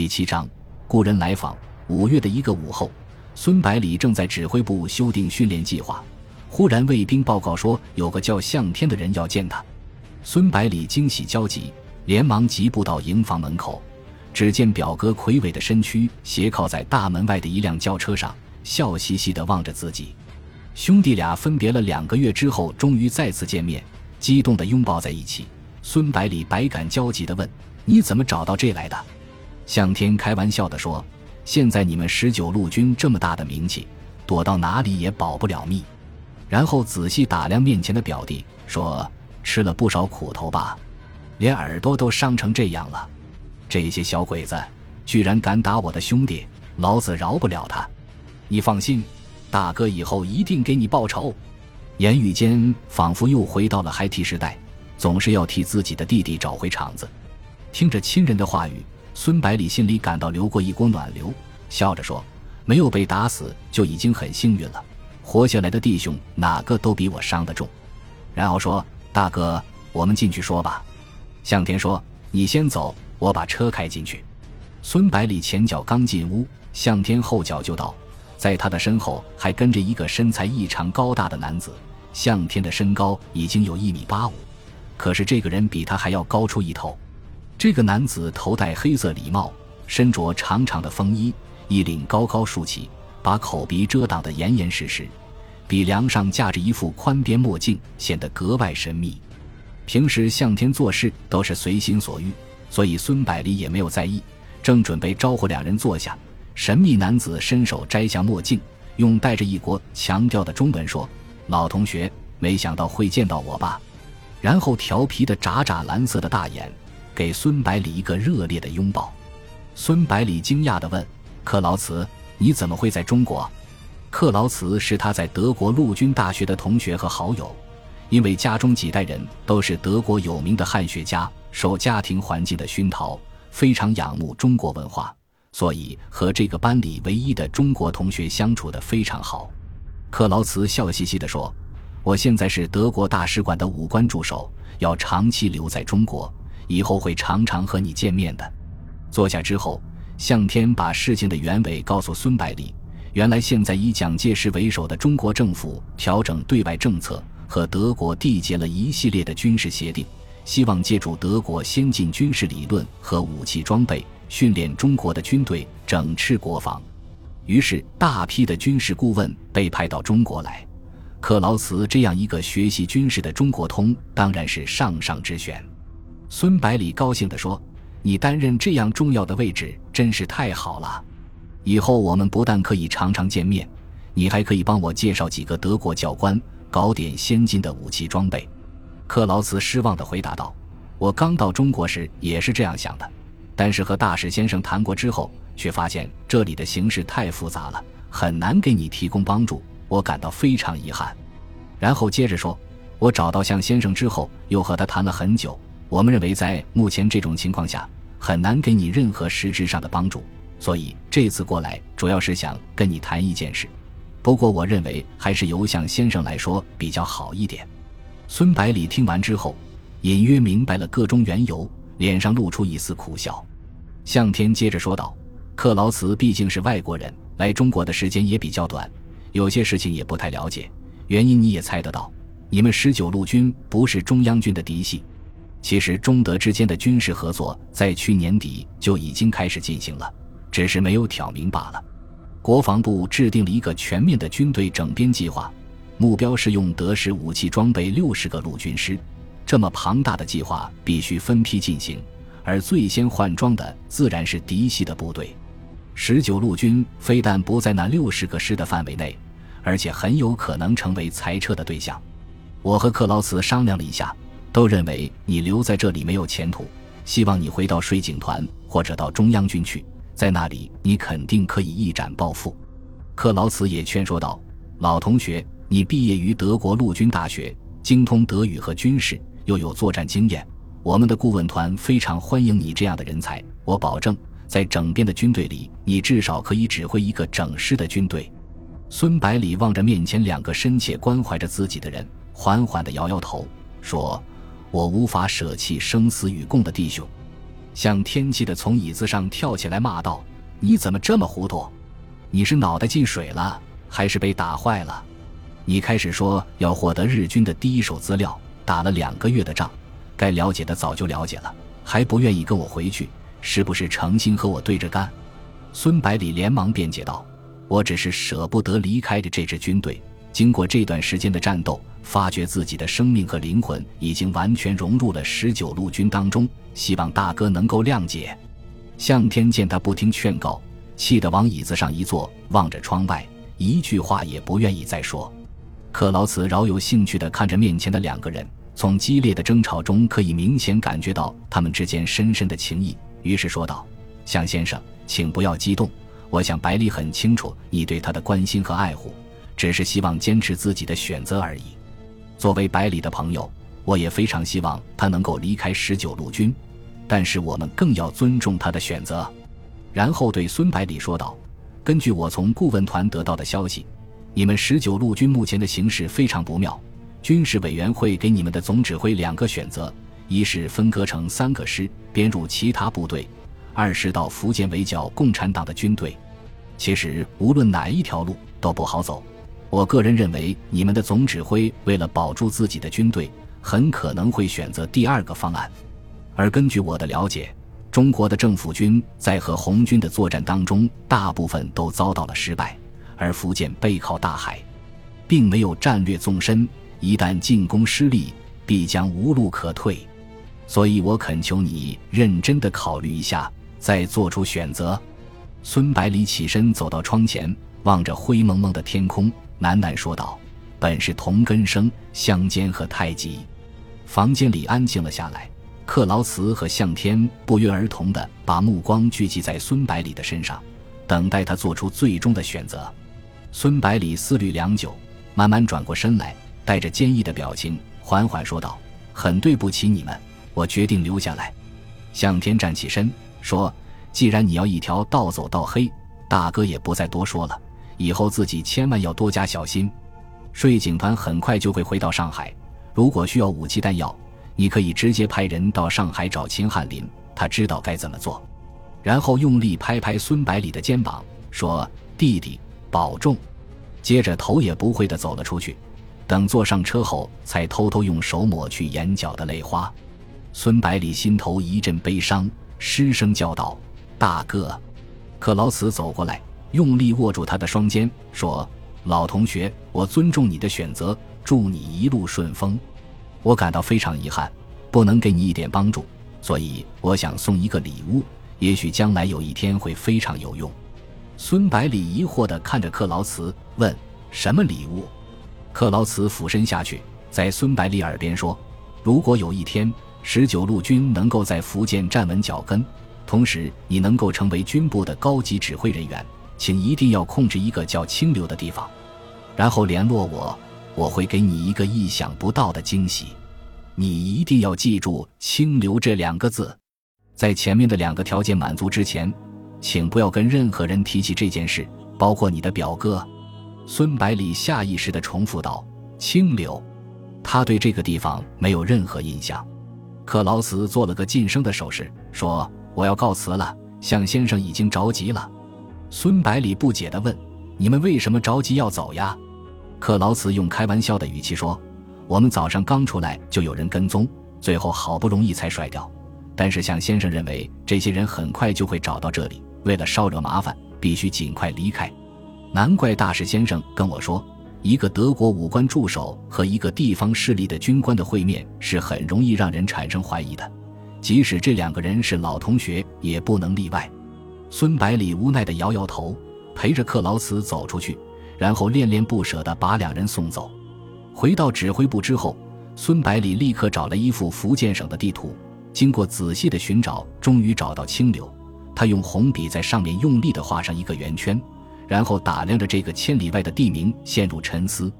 第七章，故人来访。五月的一个午后，孙百里正在指挥部修订训练计划，忽然卫兵报告说有个叫向天的人要见他。孙百里惊喜交集，连忙疾步到营房门口，只见表哥魁伟的身躯斜靠在大门外的一辆轿车上，笑嘻嘻地望着自己。兄弟俩分别了两个月之后，终于再次见面，激动地拥抱在一起。孙百里百感交集地问：“你怎么找到这来的？”向天开玩笑地说：“现在你们十九路军这么大的名气，躲到哪里也保不了密。”然后仔细打量面前的表弟，说：“吃了不少苦头吧？连耳朵都伤成这样了。这些小鬼子居然敢打我的兄弟，老子饶不了他！你放心，大哥以后一定给你报仇。”言语间仿佛又回到了孩提时代。总是要替自己的弟弟找回场子。听着亲人的话语，孙百里心里感到流过一股暖流，笑着说：“没有被打死就已经很幸运了。活下来的弟兄哪个都比我伤得重。”然后说：“大哥，我们进去说吧。”向天说：“你先走，我把车开进去。”孙百里前脚刚进屋，向天后脚就到，在他的身后还跟着一个身材异常高大的男子。向天的身高已经有一米八五。可是这个人比他还要高出一头。这个男子头戴黑色礼帽，身着长长的风衣，衣领高高竖起，把口鼻遮挡得严严实实。鼻梁上架着一副宽边墨镜，显得格外神秘。平时向天做事都是随心所欲，所以孙百里也没有在意。正准备招呼两人坐下，神秘男子伸手摘下墨镜，用带着一国强调的中文说：“老同学，没想到会见到我吧？”然后调皮的眨眨蓝色的大眼，给孙百里一个热烈的拥抱。孙百里惊讶地问：“克劳茨，你怎么会在中国？”克劳茨是他在德国陆军大学的同学和好友，因为家中几代人都是德国有名的汉学家，受家庭环境的熏陶，非常仰慕中国文化，所以和这个班里唯一的中国同学相处得非常好。克劳茨笑嘻嘻地说。我现在是德国大使馆的武官助手，要长期留在中国，以后会常常和你见面的。坐下之后，向天把事情的原委告诉孙百里。原来，现在以蒋介石为首的中国政府调整对外政策，和德国缔结了一系列的军事协定，希望借助德国先进军事理论和武器装备，训练中国的军队，整治国防。于是，大批的军事顾问被派到中国来。克劳茨这样一个学习军事的中国通，当然是上上之选。孙百里高兴地说：“你担任这样重要的位置，真是太好了。以后我们不但可以常常见面，你还可以帮我介绍几个德国教官，搞点先进的武器装备。”克劳茨失望地回答道：“我刚到中国时也是这样想的，但是和大使先生谈过之后，却发现这里的形势太复杂了，很难给你提供帮助。”我感到非常遗憾，然后接着说：“我找到向先生之后，又和他谈了很久。我们认为，在目前这种情况下，很难给你任何实质上的帮助，所以这次过来主要是想跟你谈一件事。不过，我认为还是由向先生来说比较好一点。”孙百里听完之后，隐约明白了个中缘由，脸上露出一丝苦笑。向天接着说道：“克劳茨毕竟是外国人，来中国的时间也比较短。”有些事情也不太了解，原因你也猜得到。你们十九路军不是中央军的嫡系，其实中德之间的军事合作在去年底就已经开始进行了，只是没有挑明罢了。国防部制定了一个全面的军队整编计划，目标是用德式武器装备六十个陆军师。这么庞大的计划必须分批进行，而最先换装的自然是嫡系的部队。十九路军非但不在那六十个师的范围内，而且很有可能成为裁撤的对象。我和克劳茨商量了一下，都认为你留在这里没有前途，希望你回到水警团或者到中央军去，在那里你肯定可以一展抱负。克劳茨也劝说道：“老同学，你毕业于德国陆军大学，精通德语和军事，又有作战经验，我们的顾问团非常欢迎你这样的人才。我保证。”在整编的军队里，你至少可以指挥一个整师的军队。孙百里望着面前两个深切关怀着自己的人，缓缓地摇摇头，说：“我无法舍弃生死与共的弟兄。”向天气的从椅子上跳起来骂道：“你怎么这么糊涂？你是脑袋进水了，还是被打坏了？你开始说要获得日军的第一手资料，打了两个月的仗，该了解的早就了解了，还不愿意跟我回去，是不是诚心和我对着干？”孙百里连忙辩解道：“我只是舍不得离开的这支军队。经过这段时间的战斗，发觉自己的生命和灵魂已经完全融入了十九路军当中，希望大哥能够谅解。”向天见他不听劝告，气得往椅子上一坐，望着窗外，一句话也不愿意再说。克劳茨饶有兴趣地看着面前的两个人，从激烈的争吵中可以明显感觉到他们之间深深的情谊，于是说道：“向先生。”请不要激动，我想百里很清楚你对他的关心和爱护，只是希望坚持自己的选择而已。作为百里的朋友，我也非常希望他能够离开十九路军，但是我们更要尊重他的选择。然后对孙百里说道：“根据我从顾问团得到的消息，你们十九路军目前的形势非常不妙。军事委员会给你们的总指挥两个选择：一是分割成三个师，编入其他部队。”二是到福建围剿共产党的军队，其实无论哪一条路都不好走。我个人认为，你们的总指挥为了保住自己的军队，很可能会选择第二个方案。而根据我的了解，中国的政府军在和红军的作战当中，大部分都遭到了失败，而福建背靠大海，并没有战略纵深，一旦进攻失利，必将无路可退。所以我恳求你认真的考虑一下。再做出选择，孙百里起身走到窗前，望着灰蒙蒙的天空，喃喃说道：“本是同根生，相煎何太急。”房间里安静了下来。克劳茨和向天不约而同地把目光聚集在孙百里的身上，等待他做出最终的选择。孙百里思虑良久，慢慢转过身来，带着坚毅的表情，缓缓说道：“很对不起你们，我决定留下来。”向天站起身。说：“既然你要一条道走到黑，大哥也不再多说了。以后自己千万要多加小心。税警团很快就会回到上海，如果需要武器弹药，你可以直接派人到上海找秦汉林，他知道该怎么做。”然后用力拍拍孙百里的肩膀，说：“弟弟，保重。”接着头也不回地走了出去。等坐上车后，才偷偷用手抹去眼角的泪花。孙百里心头一阵悲伤。失声叫道：“大哥！”克劳茨走过来，用力握住他的双肩，说：“老同学，我尊重你的选择，祝你一路顺风。我感到非常遗憾，不能给你一点帮助，所以我想送一个礼物，也许将来有一天会非常有用。”孙百里疑惑地看着克劳茨，问：“什么礼物？”克劳茨俯身下去，在孙百里耳边说：“如果有一天……”十九路军能够在福建站稳脚跟，同时你能够成为军部的高级指挥人员，请一定要控制一个叫清流的地方，然后联络我，我会给你一个意想不到的惊喜。你一定要记住“清流”这两个字。在前面的两个条件满足之前，请不要跟任何人提起这件事，包括你的表哥。孙百里下意识地重复道：“清流。”他对这个地方没有任何印象。克劳斯做了个噤声的手势，说：“我要告辞了，向先生已经着急了。”孙百里不解地问：“你们为什么着急要走呀？”克劳茨用开玩笑的语气说：“我们早上刚出来就有人跟踪，最后好不容易才甩掉。但是向先生认为这些人很快就会找到这里，为了少惹麻烦，必须尽快离开。难怪大使先生跟我说。”一个德国武官助手和一个地方势力的军官的会面是很容易让人产生怀疑的，即使这两个人是老同学，也不能例外。孙百里无奈地摇摇头，陪着克劳茨走出去，然后恋恋不舍地把两人送走。回到指挥部之后，孙百里立刻找了一幅福建省的地图，经过仔细的寻找，终于找到清流。他用红笔在上面用力地画上一个圆圈。然后打量着这个千里外的地名，陷入沉思。